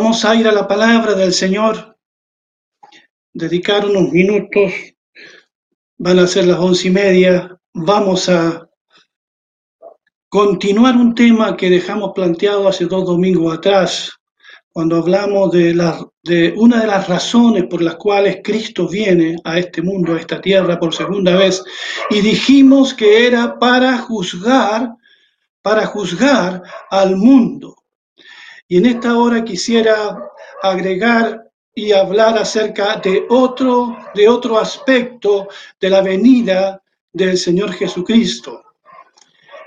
Vamos a ir a la palabra del Señor, dedicar unos minutos, van a ser las once y media, vamos a continuar un tema que dejamos planteado hace dos domingos atrás, cuando hablamos de, la, de una de las razones por las cuales Cristo viene a este mundo, a esta tierra por segunda vez, y dijimos que era para juzgar, para juzgar al mundo. Y en esta hora quisiera agregar y hablar acerca de otro, de otro aspecto de la venida del Señor Jesucristo.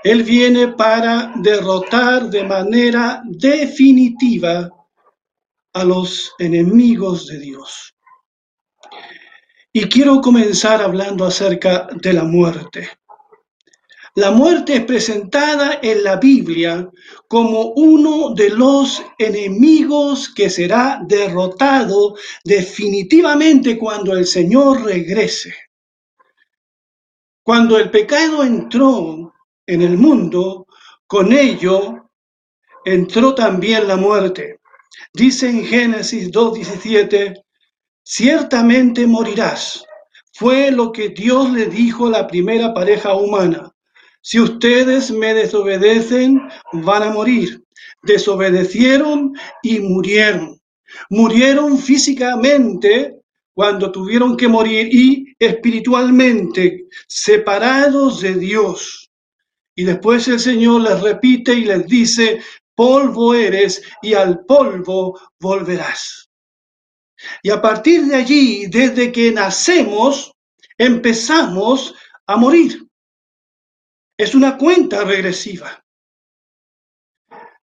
Él viene para derrotar de manera definitiva a los enemigos de Dios. Y quiero comenzar hablando acerca de la muerte. La muerte es presentada en la Biblia como uno de los enemigos que será derrotado definitivamente cuando el Señor regrese. Cuando el pecado entró en el mundo, con ello entró también la muerte. Dice en Génesis 2.17, ciertamente morirás. Fue lo que Dios le dijo a la primera pareja humana. Si ustedes me desobedecen, van a morir. Desobedecieron y murieron. Murieron físicamente cuando tuvieron que morir y espiritualmente separados de Dios. Y después el Señor les repite y les dice, polvo eres y al polvo volverás. Y a partir de allí, desde que nacemos, empezamos a morir. Es una cuenta regresiva.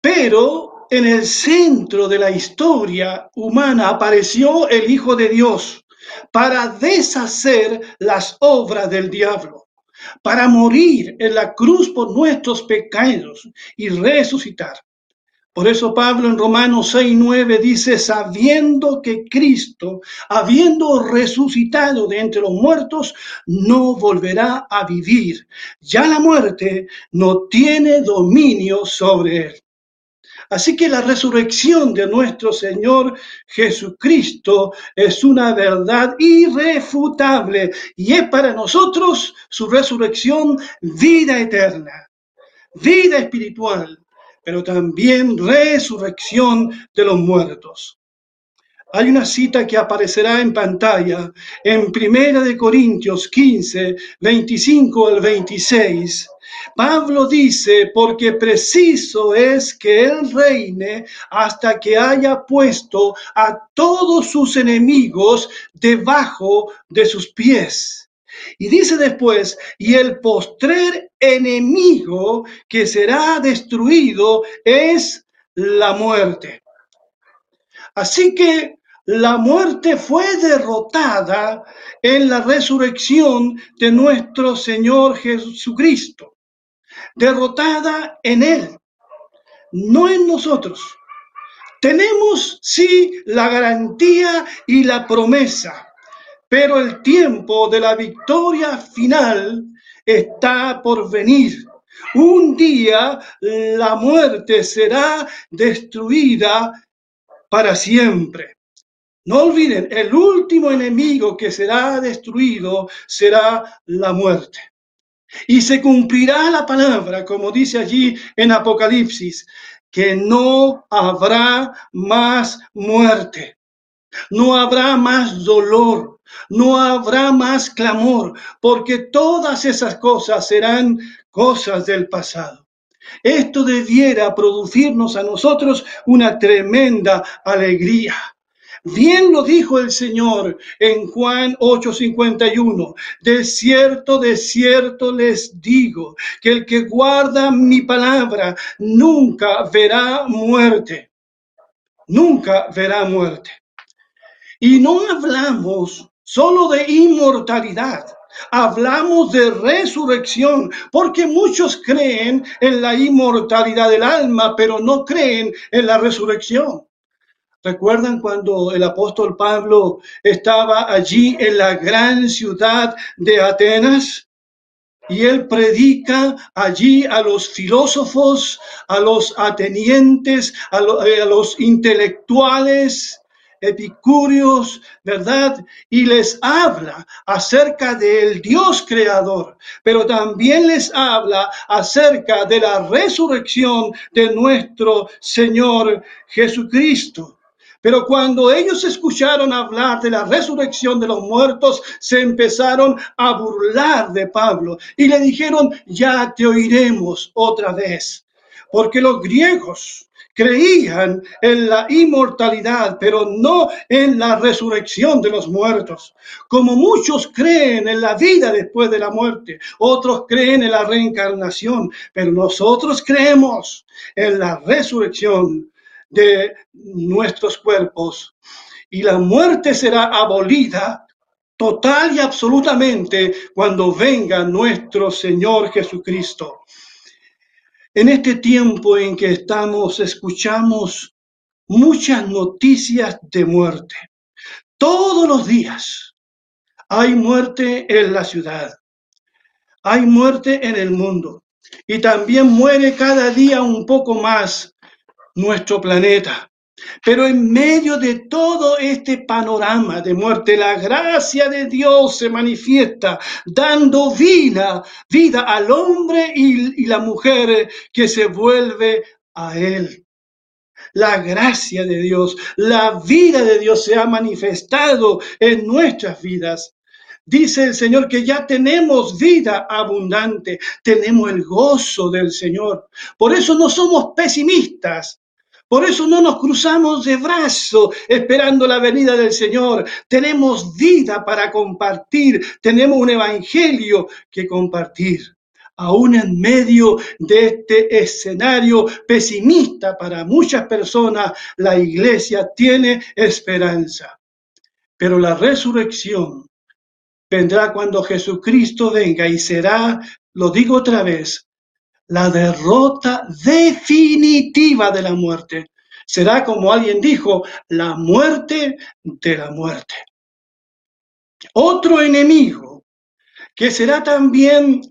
Pero en el centro de la historia humana apareció el Hijo de Dios para deshacer las obras del diablo, para morir en la cruz por nuestros pecados y resucitar. Por eso Pablo en Romanos 6:9 dice, sabiendo que Cristo, habiendo resucitado de entre los muertos, no volverá a vivir. Ya la muerte no tiene dominio sobre él. Así que la resurrección de nuestro Señor Jesucristo es una verdad irrefutable y es para nosotros su resurrección vida eterna, vida espiritual, pero también resurrección de los muertos. Hay una cita que aparecerá en pantalla en Primera de Corintios 15, 25 al 26. Pablo dice, porque preciso es que él reine hasta que haya puesto a todos sus enemigos debajo de sus pies. Y dice después, y el postrer enemigo que será destruido es la muerte. Así que la muerte fue derrotada en la resurrección de nuestro Señor Jesucristo. Derrotada en Él, no en nosotros. Tenemos sí la garantía y la promesa pero el tiempo de la victoria final está por venir. Un día la muerte será destruida para siempre. No olviden, el último enemigo que será destruido será la muerte. Y se cumplirá la palabra, como dice allí en Apocalipsis, que no habrá más muerte, no habrá más dolor, no habrá más clamor, porque todas esas cosas serán cosas del pasado. Esto debiera producirnos a nosotros una tremenda alegría. Bien lo dijo el Señor en Juan 8:51. De cierto, de cierto les digo que el que guarda mi palabra nunca verá muerte. Nunca verá muerte. Y no hablamos solo de inmortalidad. Hablamos de resurrección, porque muchos creen en la inmortalidad del alma, pero no creen en la resurrección. ¿Recuerdan cuando el apóstol Pablo estaba allí en la gran ciudad de Atenas? y él predica allí a los filósofos, a los atenientes, a, eh, los intelectuales, epicúreos, ¿verdad? Y les habla acerca del Dios creador, pero también les habla acerca de la resurrección de nuestro Señor Jesucristo. Pero cuando ellos escucharon hablar de la resurrección de los muertos, se empezaron a burlar de Pablo y le dijeron, ya te oiremos otra vez. Porque los griegos creían en la inmortalidad, pero no en la resurrección de los muertos. Como muchos creen en la vida después de la muerte, otros creen en la reencarnación, pero nosotros creemos en la resurrección de nuestros cuerpos y la muerte será abolida total y absolutamente cuando venga nuestro Señor Jesucristo. En este tiempo en que estamos, escuchamos muchas noticias de muerte. Todos los días hay muerte en la ciudad, hay muerte en el mundo y también muere cada día un poco más nuestro planeta. Pero en medio de todo este panorama de muerte, la gracia de Dios se manifiesta, dando vida, vida al hombre y, la mujer que se vuelve a Él. La gracia de Dios, la vida de Dios se ha manifestado en nuestras vidas. Dice el Señor que ya tenemos vida abundante, tenemos el gozo del Señor. Por eso no somos pesimistas, por eso no nos cruzamos de brazo esperando la venida del Señor. Tenemos vida para compartir, tenemos un evangelio que compartir. Aún en medio de este escenario pesimista para muchas personas, la iglesia tiene esperanza. Pero la resurrección vendrá cuando Jesucristo venga y será, lo digo otra vez, la derrota definitiva de la muerte. Será, como alguien dijo, la muerte de la muerte. Otro enemigo que será también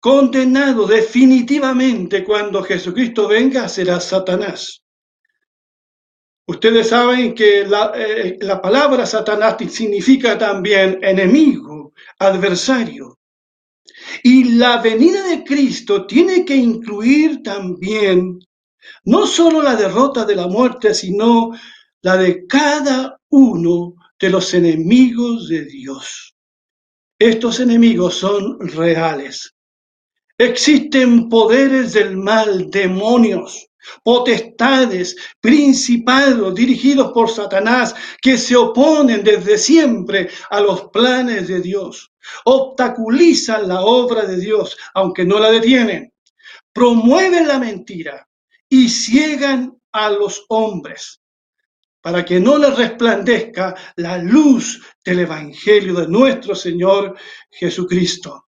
condenado definitivamente cuando Jesucristo venga será Satanás. Ustedes saben que la, eh, la palabra Satanás significa también enemigo, adversario. Y la venida de Cristo tiene que incluir también no solo la derrota de la muerte, sino la de cada uno de los enemigos de Dios. Estos enemigos son reales. Existen poderes del mal, demonios, potestades, principados dirigidos por Satanás que se oponen desde siempre a los planes de Dios obstaculizan la obra de Dios, aunque no la detienen, promueven la mentira y ciegan a los hombres para que no les resplandezca la luz del Evangelio de nuestro Señor Jesucristo.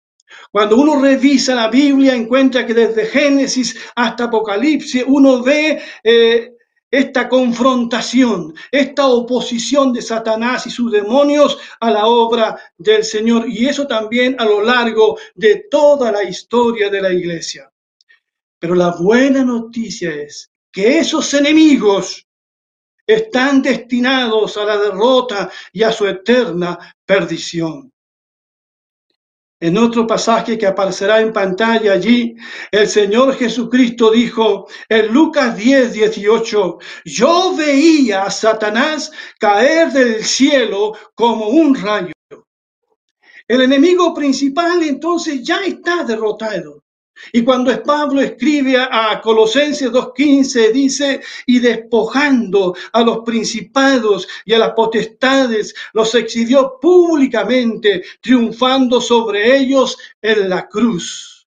Cuando uno revisa la Biblia, encuentra que desde Génesis hasta Apocalipsis uno ve eh, esta confrontación, esta oposición de Satanás y sus demonios a la obra del Señor. Y eso también a lo largo de toda la historia de la iglesia. Pero la buena noticia es que esos enemigos están destinados a la derrota y a su eterna perdición. En otro pasaje que aparecerá en pantalla allí, el Señor Jesucristo dijo en Lucas 10, 18, yo veía a Satanás caer del cielo como un rayo. El enemigo principal entonces ya está derrotado. Y cuando Pablo escribe a Colosenses 2.15, dice, y despojando a los principados y a las potestades, los exhibió públicamente, triunfando sobre ellos en la cruz.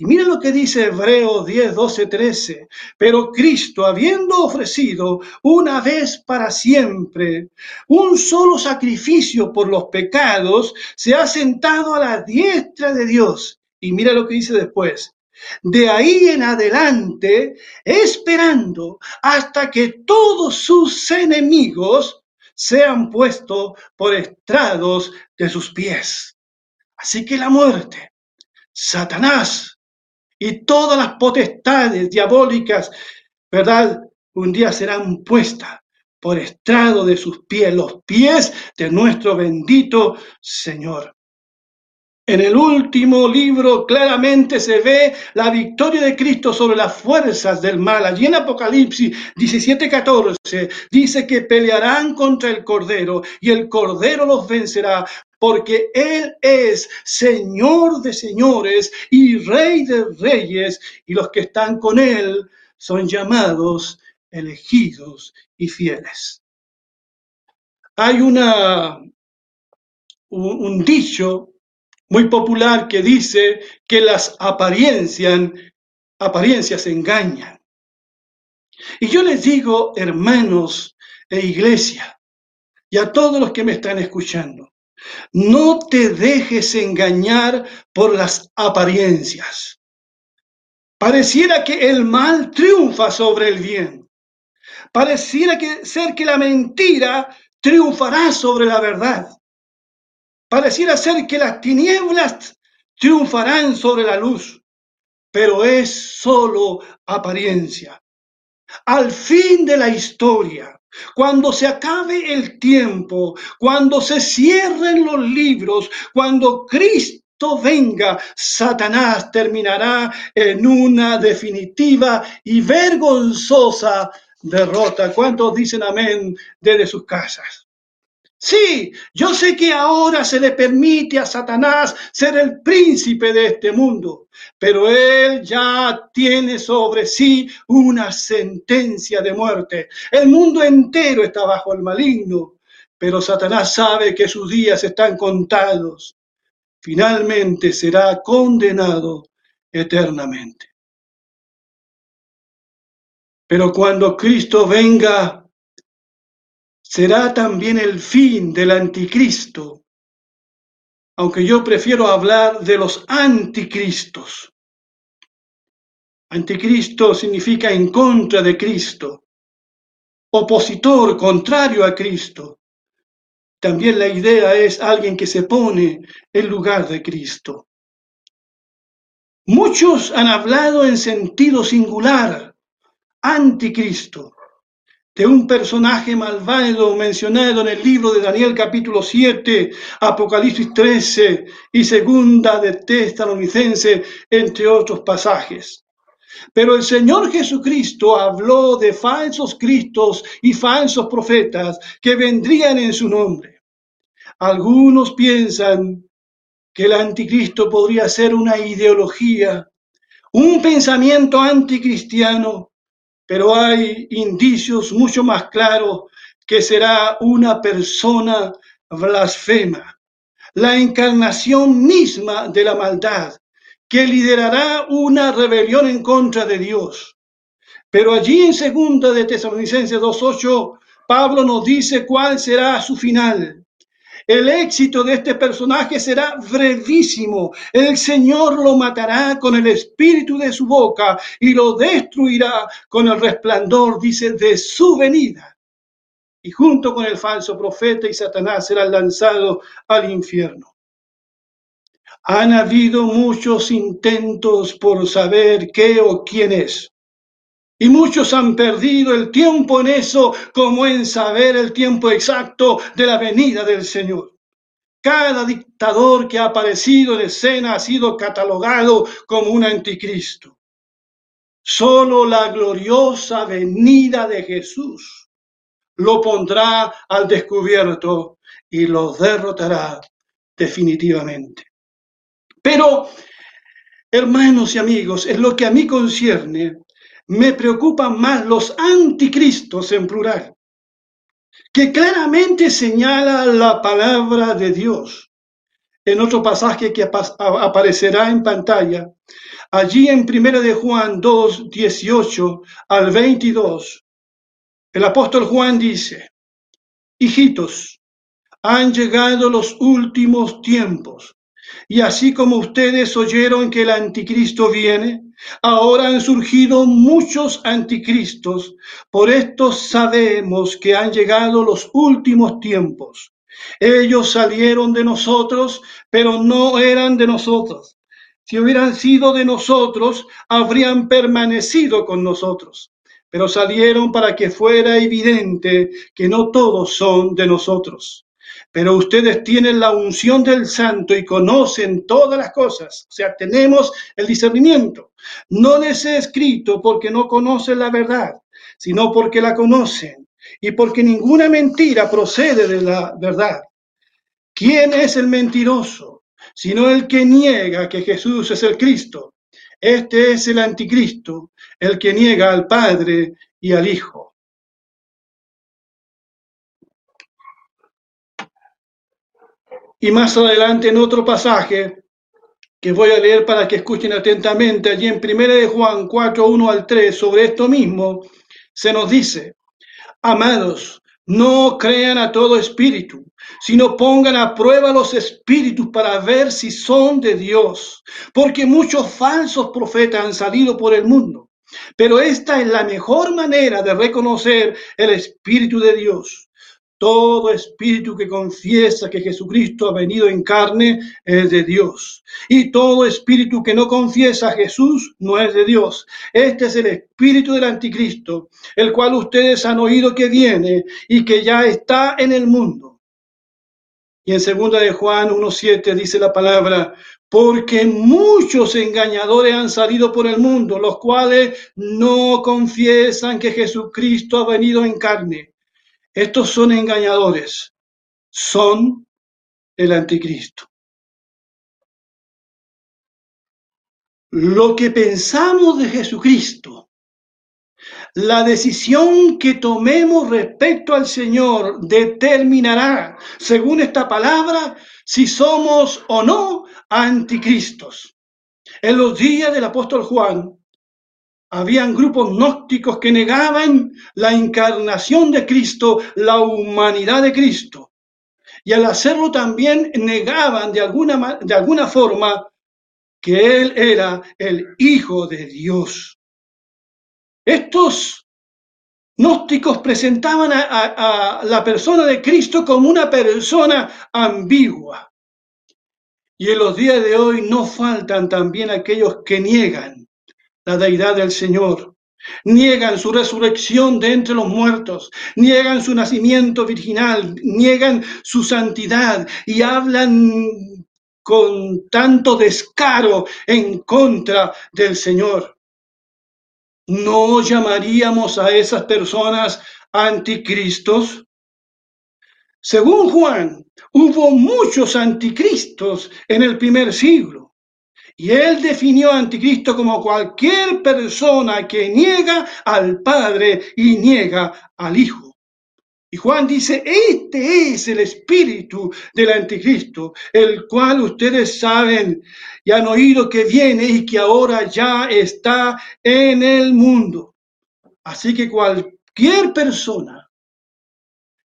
Y mira lo que dice Hebreos 10, 12, 13. Pero Cristo, habiendo ofrecido una vez para siempre un solo sacrificio por los pecados, se ha sentado a la diestra de Dios y mira lo que dice después. De ahí en adelante, esperando hasta que todos sus enemigos sean puestos por estrados de sus pies. Así que la muerte, Satanás y todas las potestades diabólicas, ¿verdad? Un día serán puestas por estrado de sus pies, los pies de nuestro bendito Señor. En el último libro claramente se ve la victoria de Cristo sobre las fuerzas del mal. Allí en Apocalipsis 17:14 dice que pelearán contra el Cordero y el Cordero los vencerá porque Él es Señor de señores y Rey de reyes y los que están con Él son llamados, elegidos y fieles. Hay una, un dicho muy popular que dice que las apariencias, apariencias engañan. Y yo les digo, hermanos e iglesia, y a todos los que me están escuchando, no te dejes engañar por las apariencias. Pareciera que el mal triunfa sobre el bien. Pareciera que ser que la mentira triunfará sobre la verdad. Pareciera ser que las tinieblas triunfarán sobre la luz, pero es solo apariencia. Al fin de la historia, cuando se acabe el tiempo, cuando se cierren los libros, cuando Cristo venga, Satanás terminará en una definitiva y vergonzosa derrota. ¿Cuántos dicen amén desde sus casas? Sí, yo sé que ahora se le permite a Satanás ser el príncipe de este mundo, pero él ya tiene sobre sí una sentencia de muerte. El mundo entero está bajo el maligno, pero Satanás sabe que sus días están contados. Finalmente será condenado eternamente. Pero cuando Cristo venga, será también el fin del anticristo, aunque yo prefiero hablar de los anticristos. Anticristo significa en contra de Cristo, opositor, contrario a Cristo. También la idea es alguien que se pone en lugar de Cristo. Muchos han hablado en sentido singular, anticristo, de un personaje malvado mencionado en el libro de Daniel capítulo 7, Apocalipsis 13 y segunda de Tesalonicense, entre otros pasajes. Pero el Señor Jesucristo habló de falsos cristos y falsos profetas que vendrían en su nombre. Algunos piensan que el anticristo podría ser una ideología, un pensamiento anticristiano pero hay indicios mucho más claros que será una persona blasfema, la encarnación misma de la maldad, que liderará una rebelión en contra de Dios. Pero allí en segunda de Tesalonicenses 2.8, Pablo nos dice cuál será su final. El éxito de este personaje será brevísimo. El Señor lo matará con el espíritu de su boca y lo destruirá con el resplandor, dice, de su venida. Y junto con el falso profeta y Satanás será lanzado al infierno. Han habido muchos intentos por saber qué o quién es. Y muchos han perdido el tiempo en eso como en saber el tiempo exacto de la venida del Señor. Cada dictador que ha aparecido en escena ha sido catalogado como un anticristo. Solo la gloriosa venida de Jesús lo pondrá al descubierto y lo derrotará definitivamente. Pero, hermanos y amigos, en lo que a mí concierne, me preocupan más los anticristos en plural, que claramente señala la palabra de Dios. En otro pasaje que aparecerá en pantalla, allí en 1 de Juan 2, 18 al 22, el apóstol Juan dice, hijitos, han llegado los últimos tiempos. Y así como ustedes oyeron que el anticristo viene, ahora han surgido muchos anticristos. Por esto sabemos que han llegado los últimos tiempos. Ellos salieron de nosotros, pero no eran de nosotros. Si hubieran sido de nosotros, habrían permanecido con nosotros. Pero salieron para que fuera evidente que no todos son de nosotros. Pero ustedes tienen la unción del santo y conocen todas las cosas. O sea, tenemos el discernimiento. No les he escrito porque no conocen la verdad, sino porque la conocen y porque ninguna mentira procede de la verdad. ¿Quién es el mentiroso? Sino el que niega que Jesús es el Cristo. Este es el anticristo, el que niega al Padre y al Hijo. Y más adelante en otro pasaje que voy a leer para que escuchen atentamente, allí en 1 de Juan 4, 1 al 3, sobre esto mismo, se nos dice, amados, no crean a todo espíritu, sino pongan a prueba los espíritus para ver si son de Dios, porque muchos falsos profetas han salido por el mundo. Pero esta es la mejor manera de reconocer el Espíritu de Dios. Todo espíritu que confiesa que Jesucristo ha venido en carne es de Dios. Y todo espíritu que no confiesa a Jesús no es de Dios. Este es el espíritu del anticristo, el cual ustedes han oído que viene y que ya está en el mundo. Y en segunda de Juan 1.7 dice la palabra, porque muchos engañadores han salido por el mundo, los cuales no confiesan que Jesucristo ha venido en carne. Estos son engañadores, son el anticristo. Lo que pensamos de Jesucristo, la decisión que tomemos respecto al Señor determinará, según esta palabra, si somos o no anticristos. En los días del apóstol Juan, habían grupos gnósticos que negaban la encarnación de Cristo, la humanidad de Cristo. Y al hacerlo también negaban de alguna, de alguna forma que Él era el Hijo de Dios. Estos gnósticos presentaban a, a la persona de Cristo como una persona ambigua. Y en los días de hoy no faltan también aquellos que niegan la deidad del Señor. Niegan su resurrección de entre los muertos, niegan su nacimiento virginal, niegan su santidad y hablan con tanto descaro en contra del Señor. ¿No llamaríamos a esas personas anticristos? Según Juan, hubo muchos anticristos en el primer siglo. Y él definió a anticristo como cualquier persona que niega al Padre y niega al Hijo. Y Juan dice, este es el espíritu del anticristo, el cual ustedes saben y han oído que viene y que ahora ya está en el mundo. Así que cualquier persona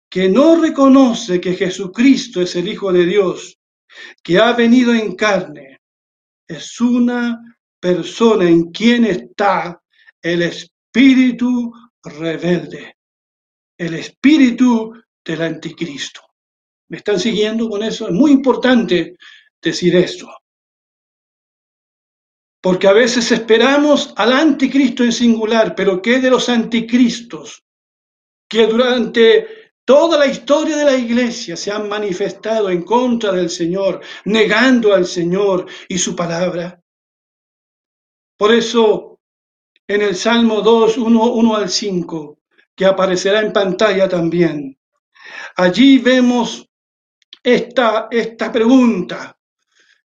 que no reconoce que Jesucristo es el Hijo de Dios, que ha venido en carne, es una persona en quien está el espíritu rebelde, el espíritu del anticristo. ¿Me están siguiendo con eso? Es muy importante decir esto. Porque a veces esperamos al anticristo en singular, pero ¿qué de los anticristos que durante Toda la historia de la iglesia se ha manifestado en contra del Señor, negando al Señor y su palabra. Por eso, en el Salmo 2, 1, al 5, que aparecerá en pantalla también, allí vemos esta, esta pregunta,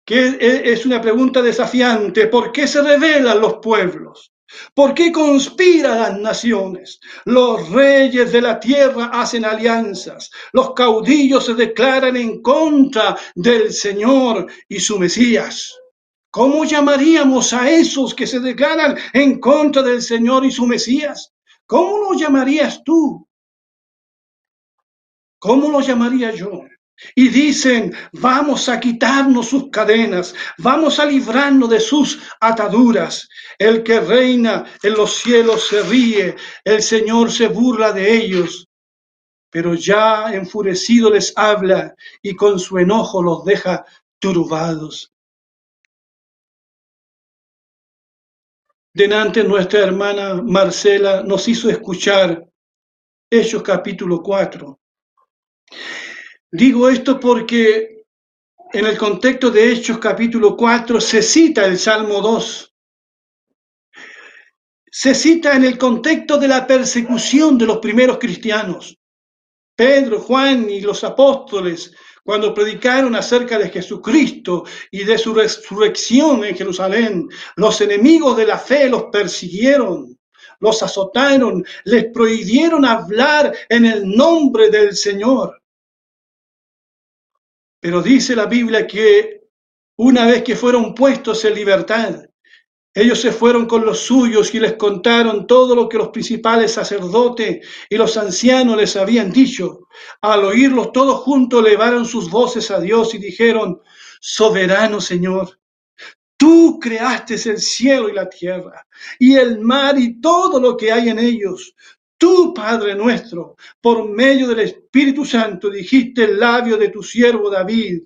que es una pregunta desafiante. ¿Por qué se revelan los pueblos? ¿Por qué conspiran las naciones? Los reyes de la tierra hacen alianzas, los caudillos se declaran en contra del Señor y su Mesías. ¿Cómo llamaríamos a esos que se declaran en contra del Señor y su Mesías? ¿Cómo los llamarías tú? ¿Cómo los llamaría yo? Y dicen, vamos a quitarnos sus cadenas, vamos a librarnos de sus ataduras. El que reina en los cielos se ríe, el Señor se burla de ellos. pero ya enfurecido les habla y con su enojo los deja turbados. Denante nuestra hermana Marcela nos hizo escuchar Hechos capítulo 4. Digo esto porque en el contexto de Hechos capítulo 4 se cita el Salmo 2. Se cita en el contexto de la persecución de los primeros cristianos. Pedro, Juan y los apóstoles, cuando predicaron acerca de Jesucristo y de su resurrección en Jerusalén, los enemigos de la fe los persiguieron, los azotaron, les prohibieron hablar en el nombre del Señor. Pero dice la Biblia que una vez que fueron puestos en libertad, ellos se fueron con los suyos y les contaron todo lo que los principales sacerdotes y los ancianos les habían dicho. Al oírlos todos juntos, elevaron sus voces a Dios y dijeron, Soberano Señor, tú creaste el cielo y la tierra, y el mar y todo lo que hay en ellos. Tú, Padre nuestro, por medio del Espíritu Santo, dijiste el labio de tu siervo David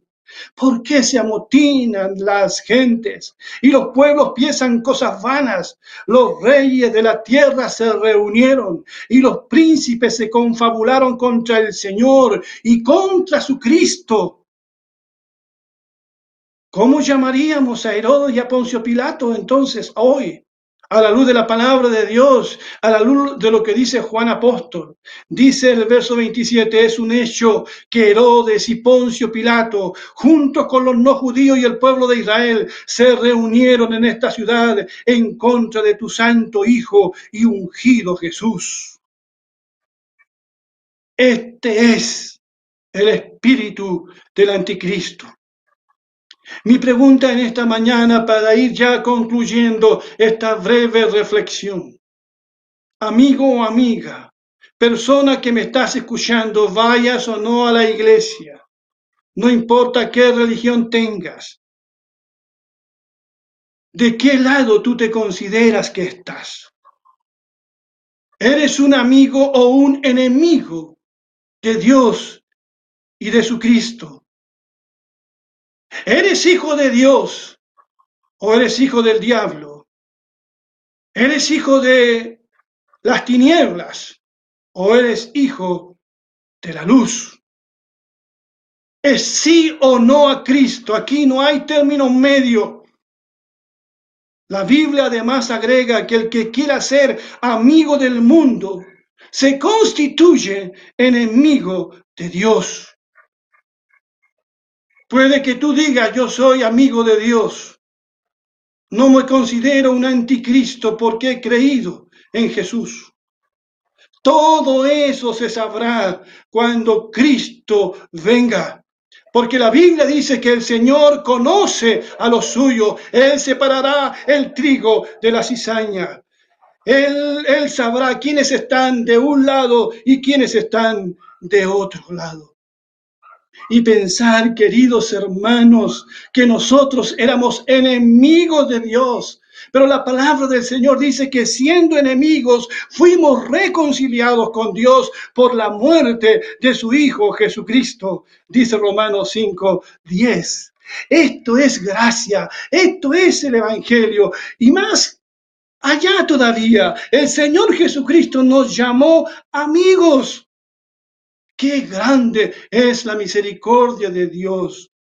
¿Por qué se amotinan las gentes y los pueblos piensan cosas vanas? Los reyes de la tierra se reunieron y los príncipes se confabularon contra el Señor y contra su Cristo. ¿Cómo llamaríamos a Herodes y a Poncio Pilato entonces hoy? A la luz de la palabra de Dios, a la luz de lo que dice Juan Apóstol. Dice el verso 27, es un hecho que Herodes y Poncio Pilato, junto con los no judíos y el pueblo de Israel, se reunieron en esta ciudad en contra de tu santo Hijo y ungido Jesús. Este es el espíritu del anticristo. Mi pregunta en esta mañana para ir ya concluyendo esta breve reflexión. Amigo o amiga, persona que me estás escuchando, vayas o no a la iglesia, no importa qué religión tengas, ¿de qué lado tú te consideras que estás? ¿Eres un amigo o un enemigo de Dios y de su Cristo? ¿Eres hijo de Dios o eres hijo del diablo? ¿Eres hijo de las tinieblas o eres hijo de la luz? Es sí o no a Cristo. Aquí no hay término medio. La Biblia además agrega que el que quiera ser amigo del mundo se constituye enemigo de Dios. Puede que tú digas, yo soy amigo de Dios. No me considero un anticristo porque he creído en Jesús. Todo eso se sabrá cuando Cristo venga. Porque la Biblia dice que el Señor conoce a los suyos. Él separará el trigo de la cizaña. Él, él sabrá quiénes están de un lado y quiénes están de otro lado y pensar, queridos hermanos, que nosotros éramos enemigos de Dios. Pero la palabra del Señor dice que siendo enemigos fuimos reconciliados con Dios por la muerte de su Hijo Jesucristo, dice Romanos 5, 10. Esto es gracia, esto es el Evangelio. Y más allá todavía, el Señor Jesucristo nos llamó amigos. Qué grande es la misericordia de Dios.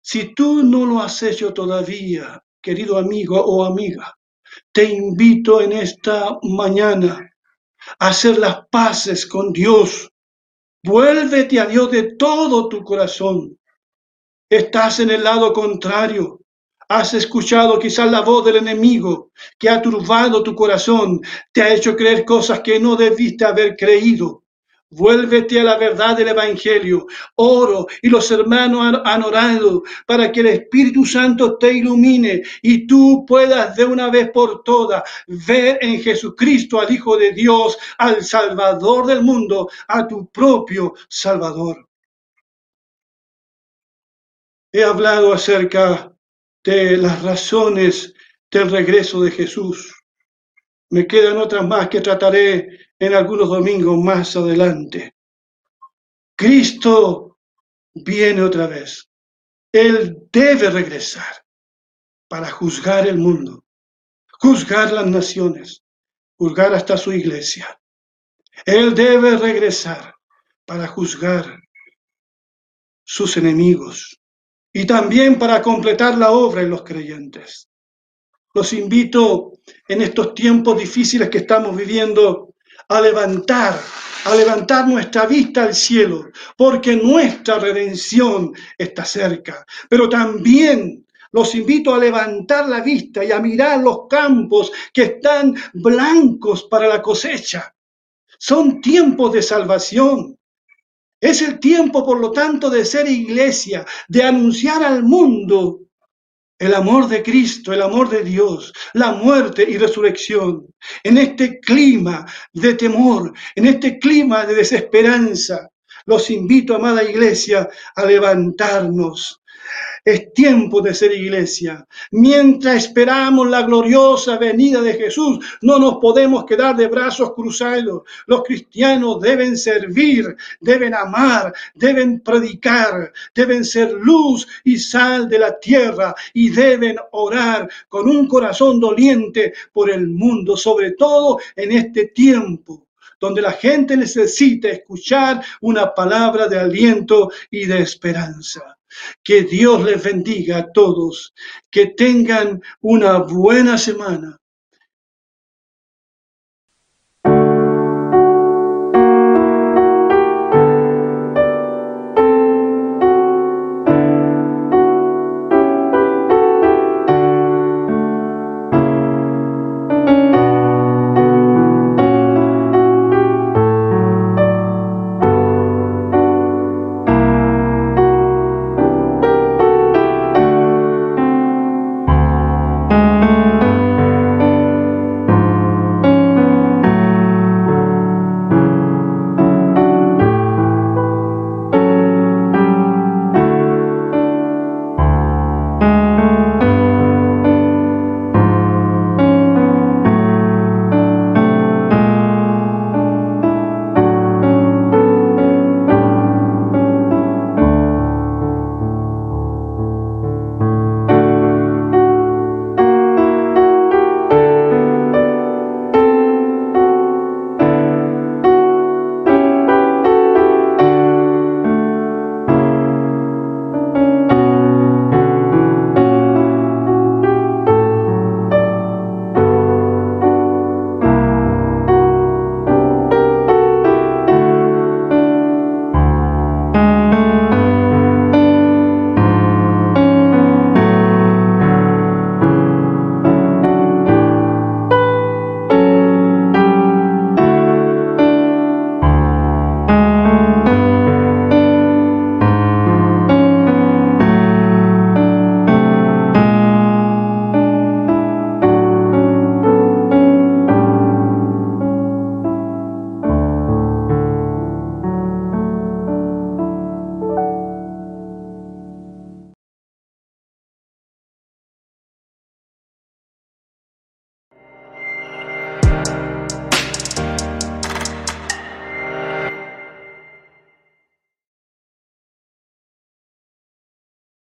Si tú no lo has hecho todavía, querido amigo o amiga, te invito en esta mañana a hacer las paces con Dios. Vuélvete a Dios de todo tu corazón. Estás en el lado contrario. Has escuchado quizás la voz del enemigo que ha turbado tu corazón, te ha hecho creer cosas que no debiste haber creído. Vuélvete a la verdad del Evangelio. Oro y los hermanos han, orado para que el Espíritu Santo te ilumine y tú puedas de una vez por todas ver en Jesucristo al Hijo de Dios, al Salvador del mundo, a tu propio Salvador. He hablado acerca de las razones del regreso de Jesús. Me quedan otras más que trataré en algunos domingos más adelante. Cristo viene otra vez. Él debe regresar para juzgar el mundo, juzgar las naciones, juzgar hasta su iglesia. Él debe regresar para juzgar sus enemigos y también para completar la obra en los creyentes. Los invito en estos tiempos difíciles que estamos viviendo a levantar, a levantar nuestra vista al cielo, porque nuestra redención está cerca. Pero también los invito a levantar la vista y a mirar los campos que están blancos para la cosecha. Son tiempos de salvación. Es el tiempo, por lo tanto, de ser iglesia, de anunciar al mundo el amor de Cristo, el amor de Dios, la muerte y resurrección, en este clima de temor, en este clima de desesperanza. Los invito, amada iglesia, a levantarnos, es tiempo de ser iglesia. Mientras esperamos la gloriosa venida de Jesús, no nos podemos quedar de brazos cruzados. Los cristianos deben servir, deben amar, deben predicar, deben ser luz y sal de la tierra y deben orar con un corazón doliente por el mundo, sobre todo en este tiempo donde la gente necesita escuchar una palabra de aliento y de esperanza. Que Dios les bendiga a todos, que tengan una buena semana